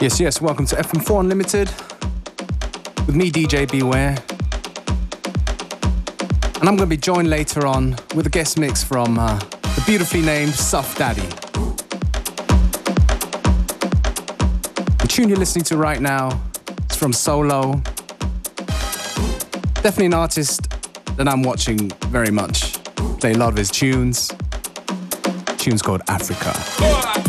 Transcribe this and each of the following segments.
Yes, yes, welcome to FM4 Unlimited with me, DJ Beware. And I'm going to be joined later on with a guest mix from uh, the beautifully named Suff Daddy. The tune you're listening to right now is from Solo. Definitely an artist that I'm watching very much. Play a lot of his tunes. Tune's called Africa.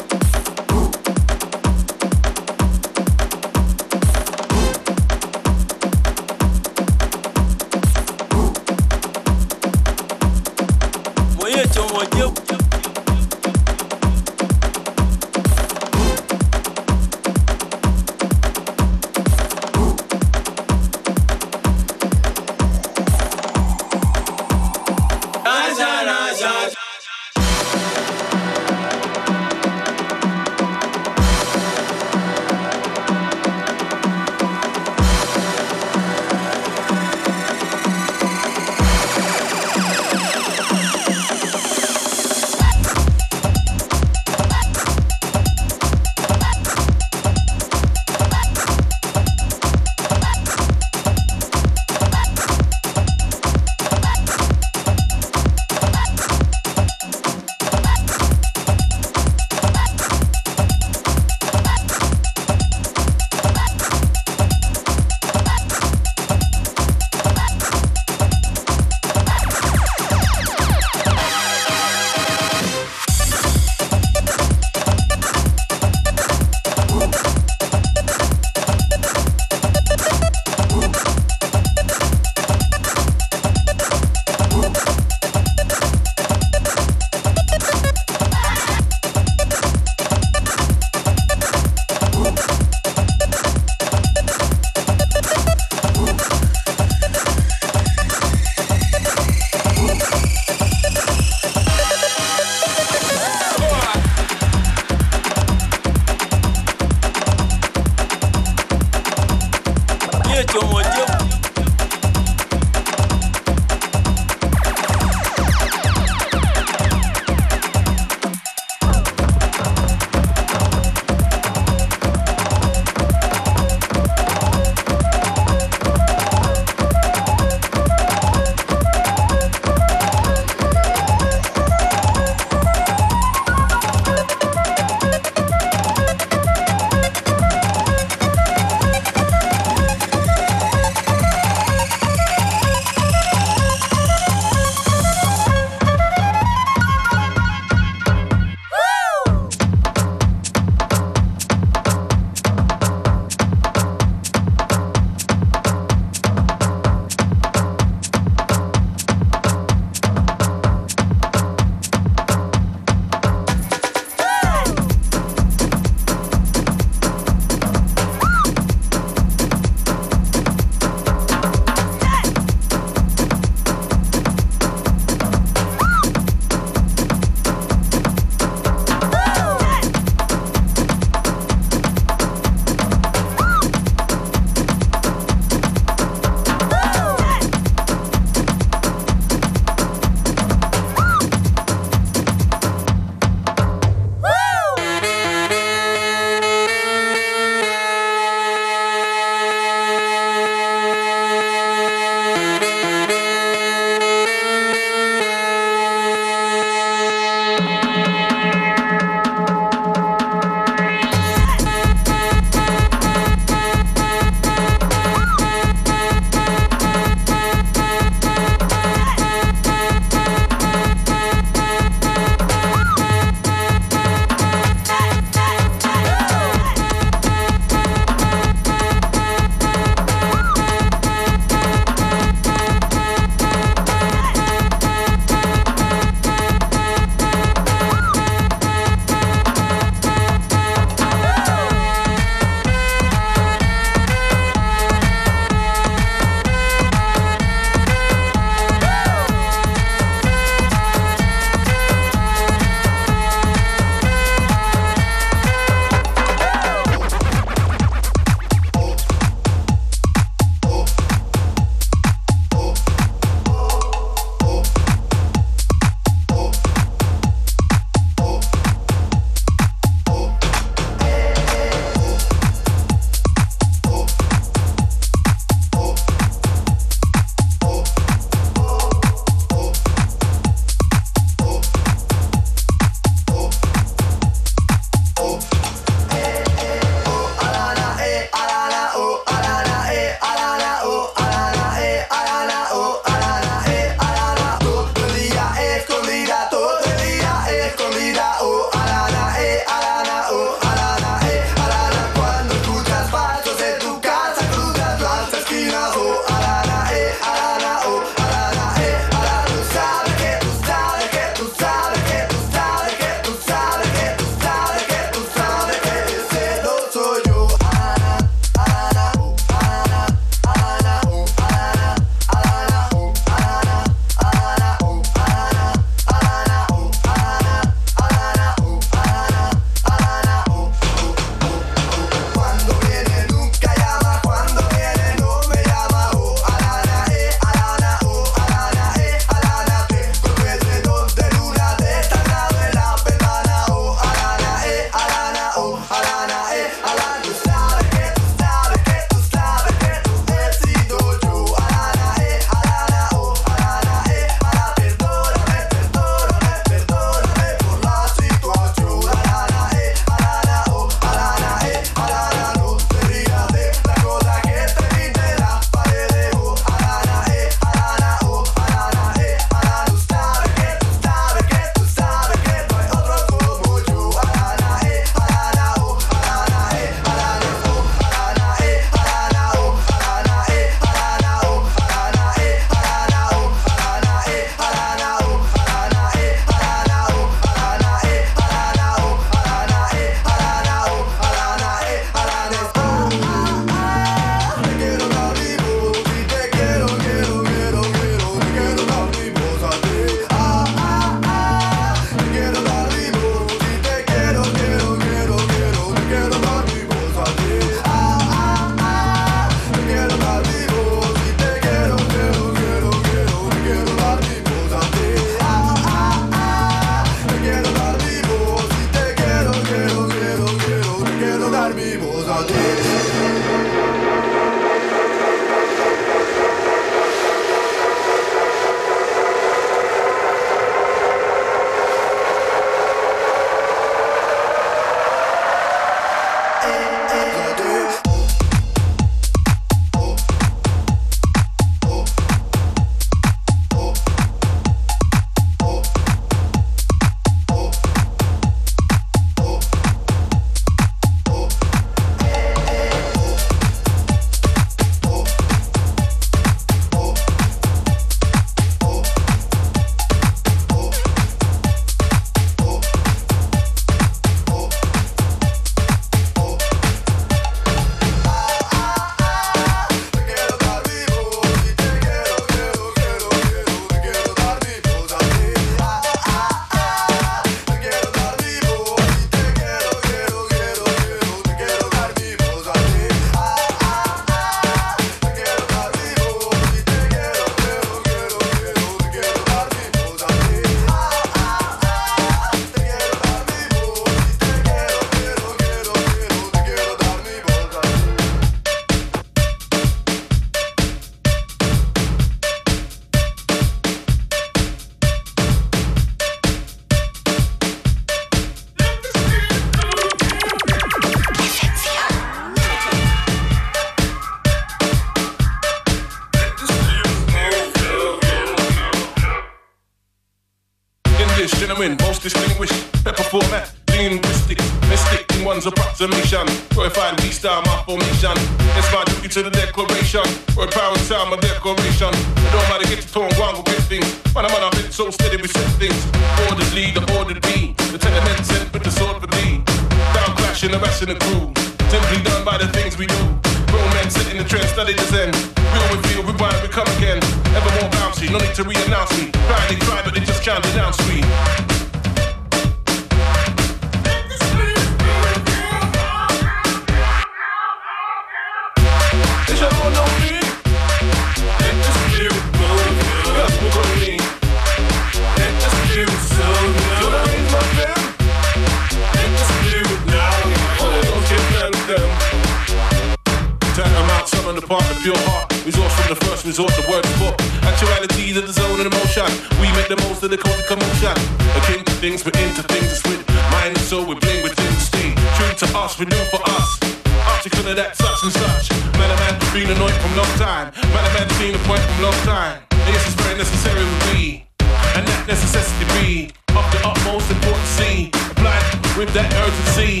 resort to word for Actualities of the zone and emotion. We make the most of the cold commotion. Akin to things, we're into things that's with mind and soul, we play bling with instinct. True to us, we're new for us. Article of that such and such. Man, a man been annoyed from long time. Man, a man seen a point from long time. And this is very necessary with me. And that necessity be of the utmost importance. Applied with that urgency.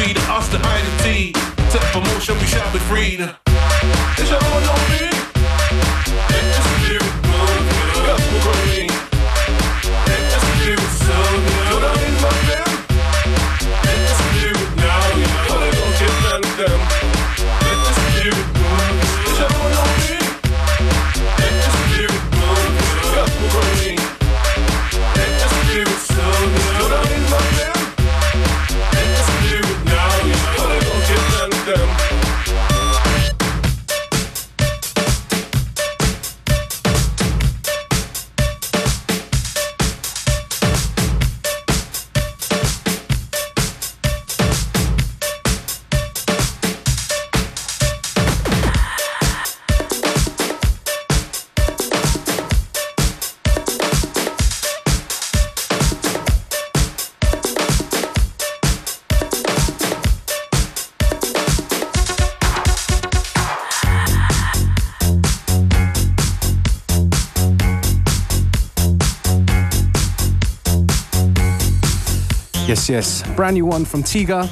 We the us, the I, the T. Set for motion, we shall be freed. It's your own Yes, yes. Brand new one from Tiga.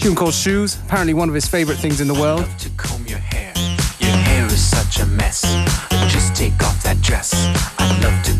Tune called Shoes. Apparently one of his favorite things in the world. To comb your hair. Your hair is such a mess. Just take off that dress. I love to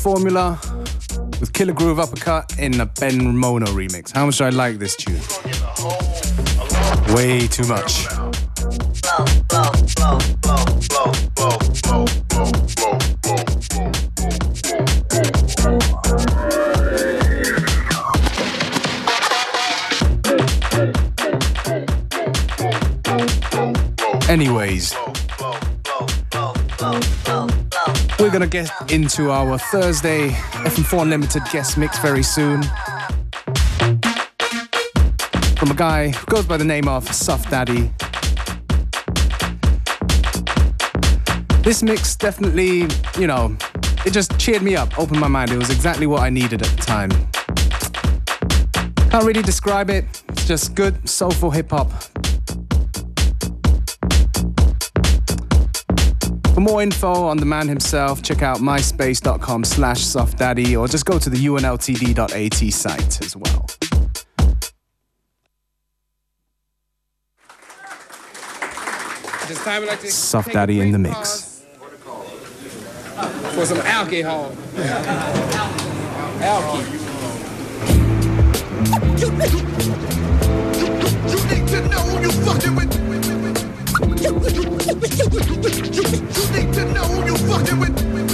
formula with Killer Groove uppercut in a Ben Mono remix. How much do I like this tune? Way too much. We're gonna get into our Thursday FM4 Unlimited guest mix very soon. From a guy who goes by the name of Suff Daddy. This mix definitely, you know, it just cheered me up, opened my mind. It was exactly what I needed at the time. Can't really describe it. It's just good, soulful hip hop. For more info on the man himself, check out myspace.com slash suffdaddy or just go to the unltd.at site as well. This time like to Suff Daddy in the mix. For some alcohol. Alky. You need, you need to know you fucking with. You, need to know who you fucking with.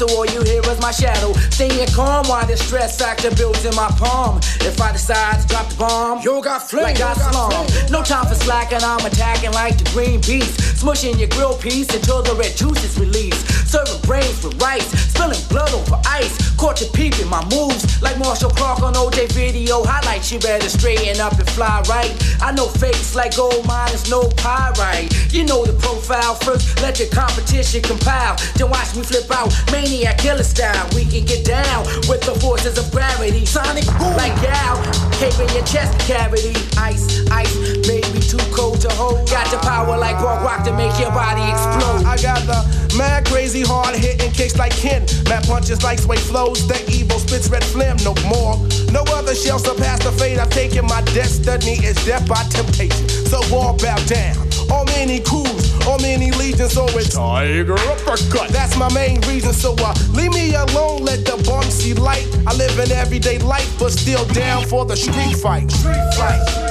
So all you hear is my shadow. Staying calm while the stress factor builds in my palm. If I decide to drop the bomb, yo got flame, like I slum. No time for slacking, I'm attacking like the green beast. Smushing your grill piece until the red juice is released. Serving brains with rice, spilling blood over. Caught you peeping my moves like Marcia Clark on OJ video highlights. You better straighten up and fly right. I know fakes like gold miners, no pyrite. You know the profile first, let your competition compile. Then watch me flip out, maniac killer style. We can get down with the forces of gravity. Sonic boom like Guile, cave in your chest cavity. Ice, ice, baby, too cold to hold. Got the power like Rock Rock to make your body explode. I got the mad crazy hard hitting kicks like Ken. Mad punches like sway flows. That evil spits red phlegm no more. No other shall surpass the fate I've taken. My destiny is death by temptation. So all bow down. On many crews, on many legions, so it's Tiger Uppercut. That's my main reason. So uh, leave me alone, let the bum see light. I live an everyday life, but still down for the street fight. Street fight.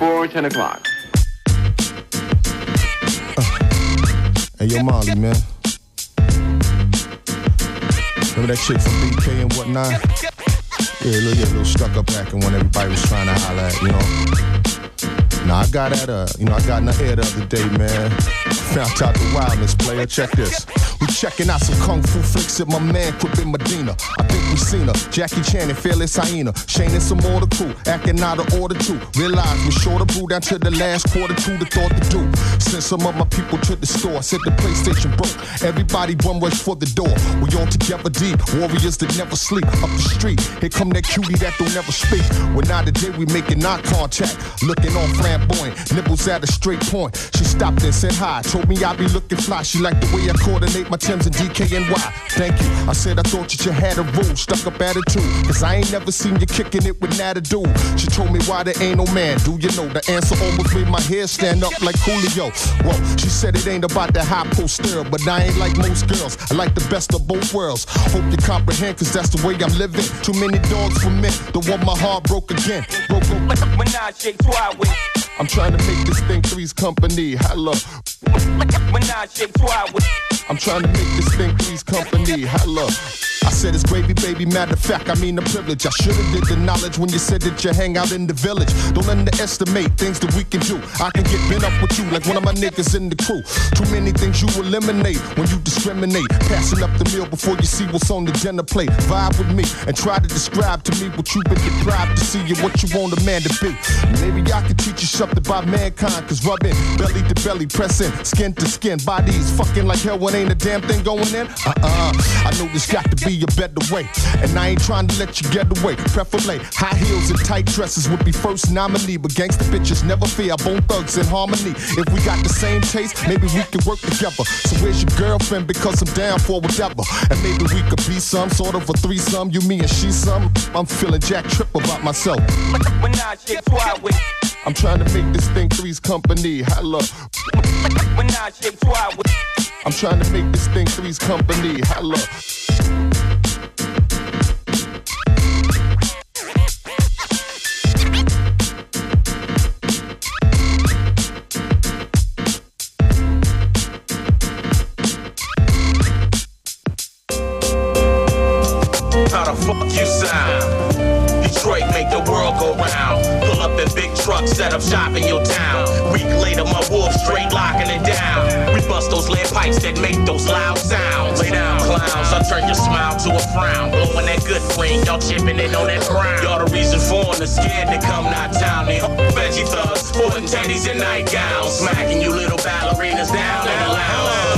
Before 10 o'clock. Hey, yo, Molly, man. Remember that chick from BK and whatnot? Yeah, little, yeah, little stuck up acting when everybody was trying to holler at, you know? Nah, I got at her, uh, you know, I got in the head the other day, man. Found out the wildness, player. Check this. We checking out some kung fu flicks at my man Crip in Medina. Think we seen her. Jackie Chan and Fearless Hyena. Shane and some more the crew. Acting out of order too. Realize we short of brew down to the last quarter two the thought to do. Send some of my people to the store. Said the PlayStation broke. Everybody one rush for the door. We all together deep. Warriors that never sleep. Up the street. Here come that cutie that don't never speak. When now today we making eye contact. Looking all flamboyant. Nipples at a straight point. She stopped and said hi. Told me I be looking fly. She liked the way I coordinate my Tim's and DKNY. Thank you. I said I thought that you had a stuck up attitude. Cause I ain't never seen you kicking it with Nata dude. She told me why there ain't no man. Do you know the answer almost made my hair stand up like Julio? Well, she said it ain't about the high posterior, but I ain't like most girls. I like the best of both worlds. Hope you comprehend, cause that's the way I'm living. Too many dogs for men. Don't want my heart broke again. Broke, broke. Menage a trois with. I'm trying to make this thing three's company. Hello. I'm trying to make this thing three's company. Hello. I said it's gravy, baby. Matter of fact, I mean the privilege. I should've did the knowledge when you said that you hang out in the village. Don't underestimate things that we can do. I can get bent up with you like one of my niggas in the crew. Too many things you eliminate when you discriminate. Passing up the meal before you see what's on the dinner plate. Vibe with me and try to describe to me what you've been deprived to see and what you want a man to be. Maybe I can teach you something about mankind. Cause rubbing belly to belly, pressing skin to skin, bodies fucking like hell when ain't a damn thing going in. Uh uh. I know there's got to be a better way. And I ain't trying to let you get away. Preferably high heels and tight dresses would be first nominee. But gangsta bitches never fear. Bone thugs in harmony. If we got the same taste, maybe we can work together. So where's your girlfriend? Because I'm down for whatever. And maybe we could be some sort of a threesome. You, me, and she some. I'm feeling jack trip about myself. A trois with. I'm trying to make this thing three's company. Hello. Menage a trois with. I'm trying to make this thing three's company. Holla. How the fuck you sound? Detroit make the world go round. Pull up in big trucks, set up shop in your town. Week later, my wolf straight locking it down. We bust those lead pipes that make those loud sounds. Lay down, clowns. I turn your smile to a frown. Blowing that good green, y'all chipping it on that brown. Y'all the reason foreigners scared to come not town. They veggie thugs, sporting teddies and nightgowns. Smacking you little ballerinas down in the lounge.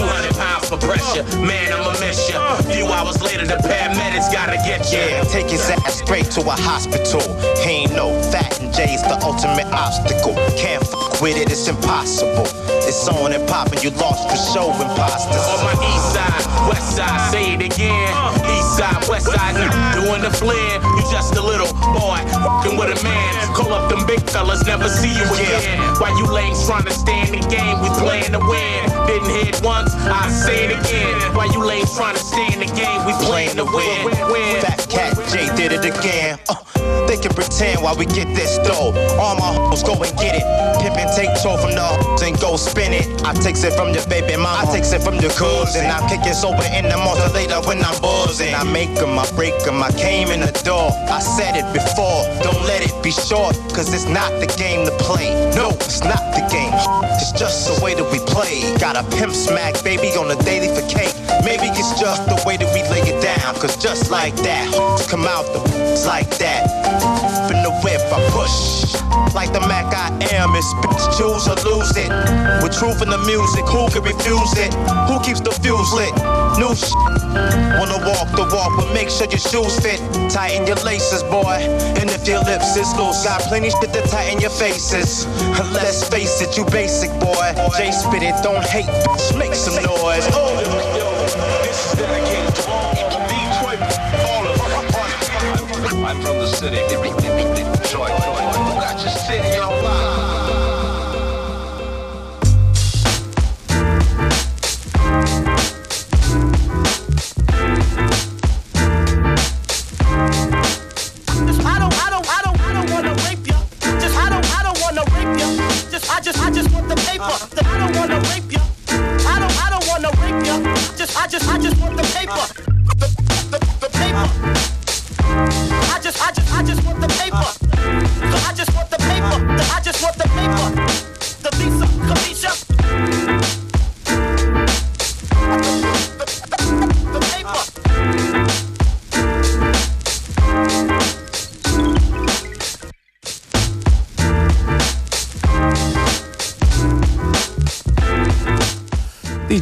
200 for pressure. Man, I'ma miss ya. Few hours later, the paramedics gotta get ya. Take his ass straight to a hospital. He ain't no fat and J's the ultimate obstacle. Can't fuck with it, it's impossible. It's on and popping, you lost for show imposters. On my east side, west side, say it again. East side, west side, doing the flare. You just a little boy, fucking with a man. Call up them big fellas, never see you again. Why you lames trying to stay in the game? We playing to win. Didn't hit once, I say it again. Why you lames trying to stay in the game? We playing to win. win. Fat Cat J did it again. Uh, they can pretend while we get this dough. All my hoes go and get it. Pimp and take toll from the hoes and go spin it. I takes it from your baby mama. I takes it from your cousin. I kick it sober in the monster later when I'm buzzing. I make 'em, I break 'em. I came in the door. I said it before. Don't let it be short, cause it's not the game to play. No, it's not the game. It's just the way that we play. Got a pimp smack baby on the daily for cake. Maybe it's just the way that we lay it down. Cause just like that, come out the it's like that. In the whip, I push. Like the Mac I am, it's bitch, choose or lose it. With truth in the music, who can refuse it? Who keeps the fuse lit? New shit. Wanna walk the walk, but make sure your shoes fit. Tighten your laces, boy. And if your lips is loose, got plenty shit to tighten your faces. Let's face it, you basic, boy. J spit it, don't hate, bitch, make some noise. Oh. I'm from the city. Detroit. Got your city on lock?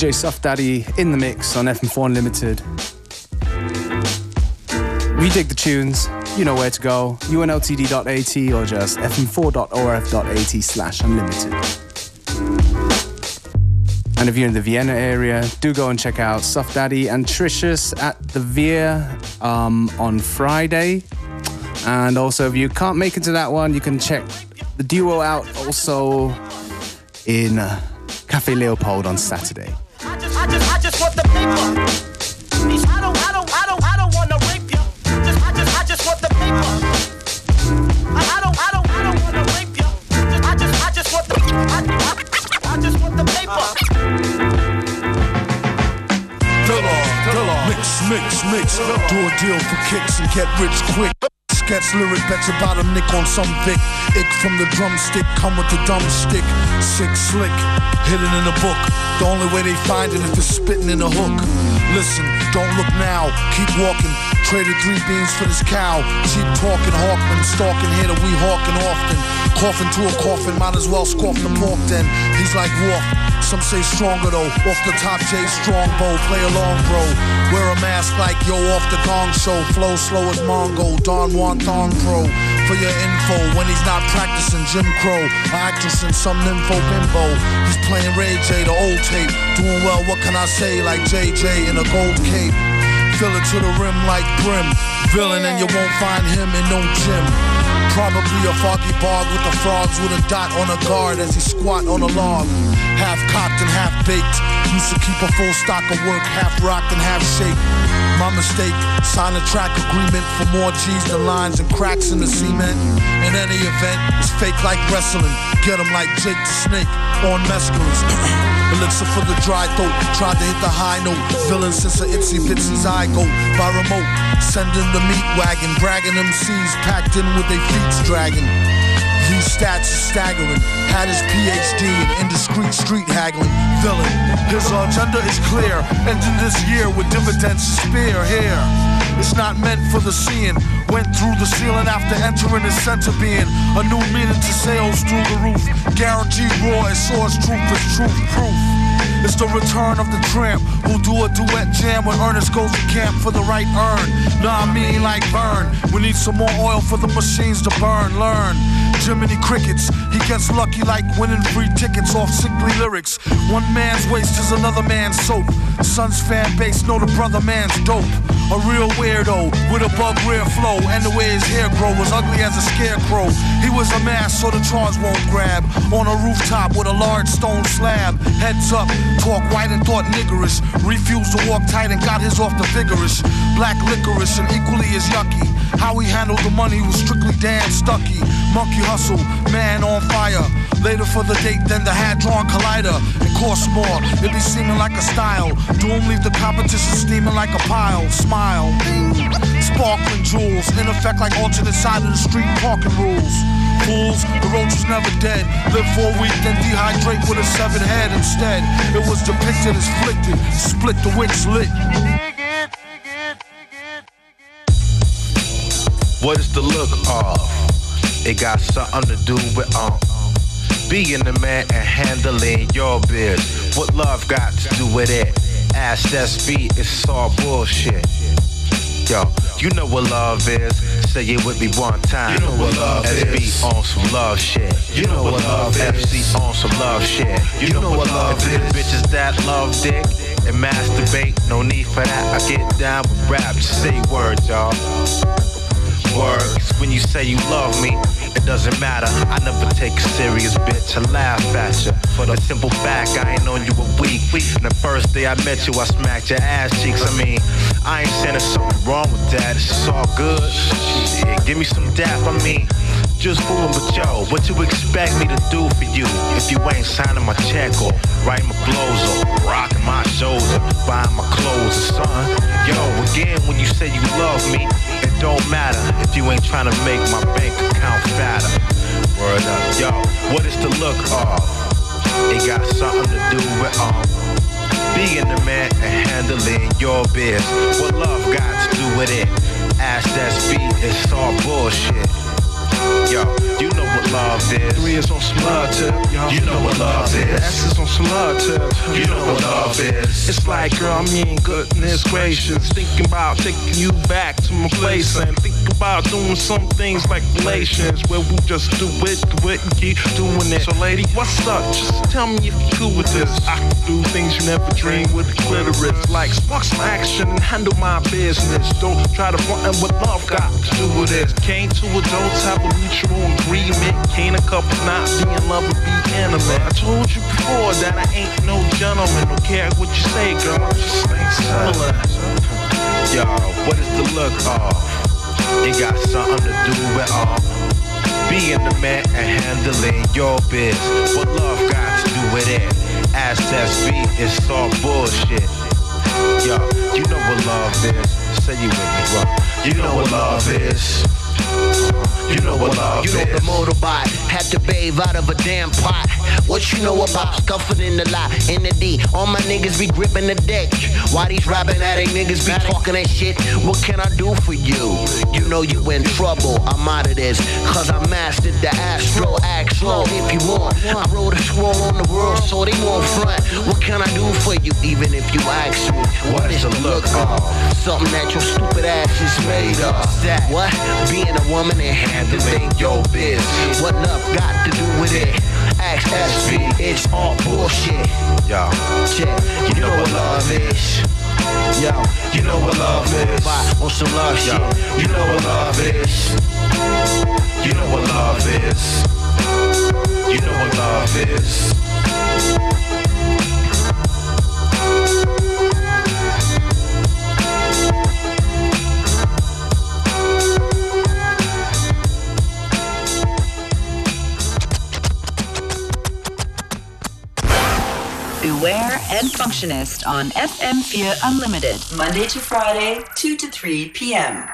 DJ Suff Daddy in the mix on FM4 Unlimited. We dig the tunes, you know where to go. unltd.at or just fm4.orf.at slash unlimited. And if you're in the Vienna area, do go and check out Suff Daddy and Tricious at the Veer um, on Friday. And also, if you can't make it to that one, you can check the duo out also in uh, Cafe Leopold on Saturday. Do a deal for kicks and get rich quick. Sketch lyric, bet your bottom nick on some Vic. Ick from the drumstick, come with the dumb stick. Sick, slick, hidden in a book. The only way they find it if it's spitting in a hook. Listen, don't look now, keep walking. Traded three beans for this cow. Cheap talking, Hawkman, stalking here that we hawking often. Coughing to a coffin, might as well scoff the pork then. He's like Wolf. Some say stronger though. Off the top, J Strongbow, play along, bro. Wear a mask like yo off the gong show. Flow slow as Mongo, Don Juan Thong Pro. For your info, when he's not practicing Jim Crow, a actress in some nympho bimbo. He's playing Ray J, the old tape. Doing well, what can I say? Like JJ in a gold cape. Fill it to the rim like brim. Villain, and you won't find him in no gym. Probably a foggy bog with the frogs with a dot on a guard as he squat on a log. Half cocked and half baked. Used to keep a full stock of work, half rocked and half shaped. My mistake, sign a track agreement for more G's than lines and cracks in the cement. In any event, it's fake like wrestling. Get him like Jake the Snake on mescalines. Elixir for the dry throat. Tried to hit the high note. Villain since a itsy bitsy zygote. By remote. Sending the meat wagon. Bragging MCs packed in with their feet dragging. These stats are staggering. Had his PhD in indiscreet street haggling. Villain. His agenda is clear. Ending this year with dividends to spare here. It's not meant for the seeing. Went through the ceiling after entering his center being. A new meaning to sales through the roof. Guaranteed raw as source truth is truth proof. It's the return of the tramp who do a duet jam when Ernest goes to camp for the right earn. Nah, I mean like burn. We need some more oil for the machines to burn. Learn. Jiminy Crickets, he gets lucky like winning free tickets off sickly lyrics. One man's waste is another man's soap. Son's fan base know the brother man's dope. A real weirdo with a bug rear flow, and the way his hair grow was ugly as a scarecrow. He was a mass so the charge won't grab. On a rooftop with a large stone slab. Heads up, talk white and thought niggerish. Refused to walk tight and got his off the vigorous. Black licorice and equally as yucky. How he handled the money was strictly Dan Stucky. Monkey hustle, man on fire. Later for the date, then the hand drawn collider. It costs more, it be seeming like a style. Doom leave the competition steaming like a pile. Smile. Sparkling jewels, in effect like alternate side of the street parking rules. Fools, the roach was never dead. Live for a week, then dehydrate with a severed head instead. It was depicted as flicked, split the wicks lit. What is the look of? It got something to do with um being the man and handling your biz. What love got to do with it? Ask SB, it's all bullshit. Yo, you know what love is. Say it with me one time. You know what love SB is. on some love shit. You know what love is. FC on some love shit. You know what love and to the is. bitches that love dick and masturbate, no need for that. I get down with rap, just say words, y'all. Words, when you say you love me, it doesn't matter. I never take a serious bitch, I laugh at you. For the simple fact, I ain't known you a week. And the first day I met you, I smacked your ass cheeks. I mean, I ain't saying there's something wrong with that, it's all good. Shit, give me some dap, I mean, just fooling with yo. What you expect me to do for you if you ain't signing my check or writing my blows or rocking my shows or buying my clothes or something? Yo, again, when you say you love me, it don't matter if you ain't trying to make my bank account fatter. Word up, yo, what is the look of? It got something to do with um being the man and handling your biz. What love got to do with it? Ask that speed, it's all bullshit. Yo, you know what love is. Three is on tip. You know what love is. S is on tip. You know what love is. It's like, girl, I mean, goodness gracious. Thinking about taking you back to my place and think about doing some things like relations where we just do it, do it, and keep doing it. So, lady, what's up? Just tell me if you're cool with this. I can do things you never dreamed with the clitoris. Like, spark some action and handle my business. Don't try to front and what love got to do with this. Can't two adults have a mutual agreement? Can't a couple not be in love and be intimate? I told you before that I ain't no gentleman. Don't care what you say, girl. I'm just settling. Yo, what is the look of? It got something to do with all. Being the man and handling your biz. What love got to do with it? Access beat, is all bullshit. Yo, you know what love is. Say you with me, bro. You know what love is. You know what love You know the is. motorbike had to bathe out of a damn pot. What you know about scuffing in the lot in the D? All my niggas be gripping the deck. Why these rapping addict niggas be talking that shit? What can I do for you? You know you in trouble. I'm out of this. Cause I mastered the astro. Act slow if you want. I wrote a scroll on the world so they won't front. What can I do for you? Even if you ask me, what is the look of? Something that your stupid ass is made of. That what? Being a woman and handling your biz. What love got to do with it? Ask SB, it's all bullshit. Yo, Check, you know what love is. Yo, you know what love is. Bye, on some love Yo, shit. you know what love is. You know what love is. You know what love is. Beware and Functionist on FM4 Unlimited, Monday to Friday, 2 to 3 p.m.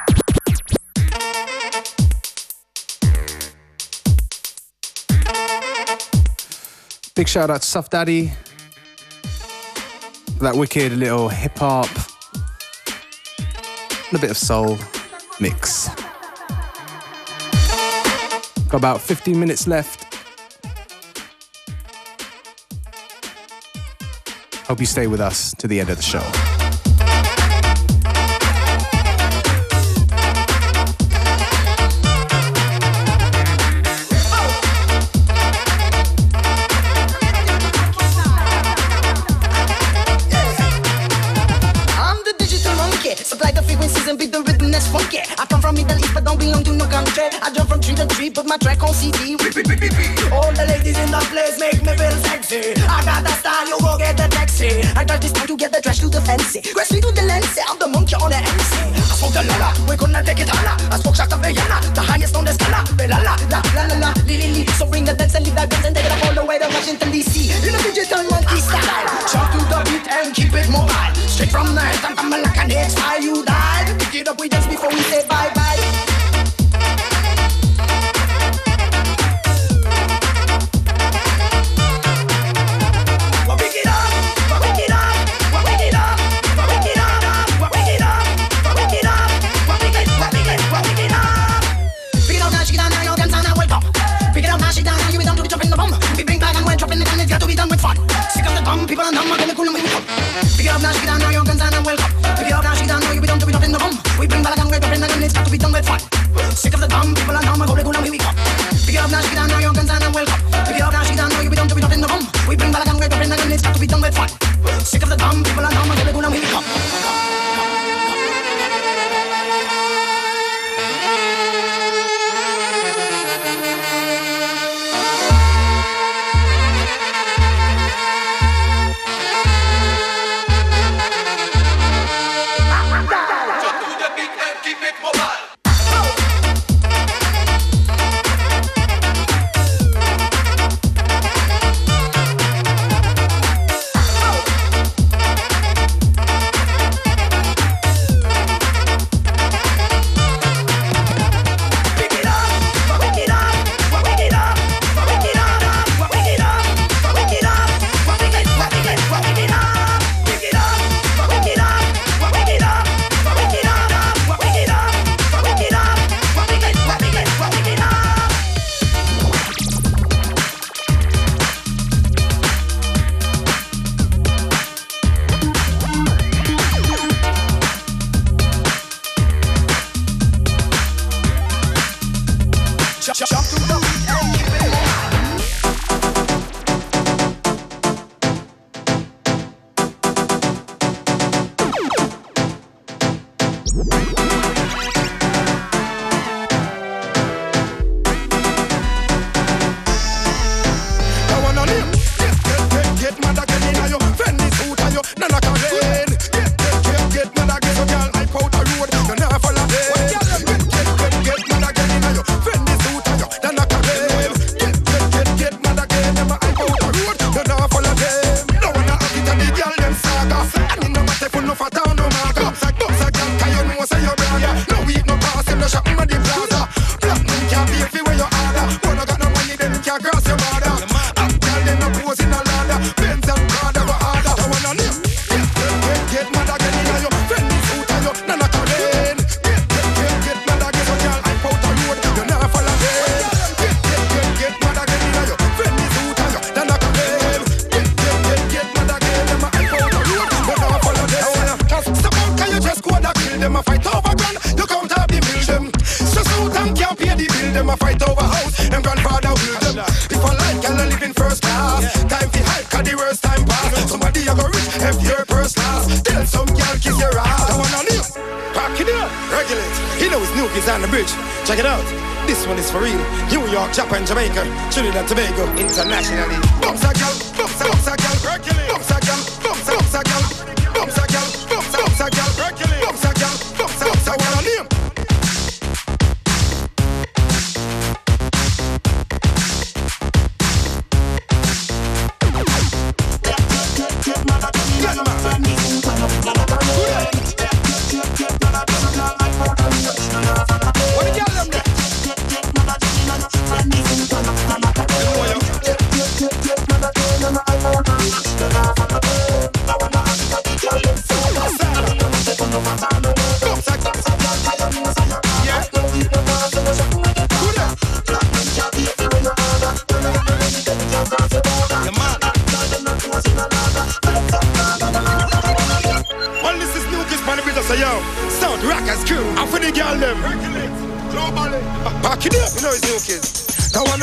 Big shout out to Suff Daddy. That wicked little hip hop, and a bit of soul mix. Got about 15 minutes left. Hope you stay with us to the end of the show. To tree, put my track on CD. All the ladies in the place make me feel sexy. I got the style, you go get the taxi. I got this time to get the trash to the fancy. Grass me to the lens, I'm the monkey on the MC. I smoke the lala, we gonna take it all. I smoke shot of Vienna, the highest on the scala. La la la la la la, li li li. So bring the dance and leave that dance and take it up all the way to Washington DC. In a digital monkey style, shout to the beat and keep it mobile. Straight from the head, I'm coming like an X-File, you die. Pick it up, we dance before we say bye bye.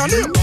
On him.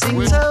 People dancing toe to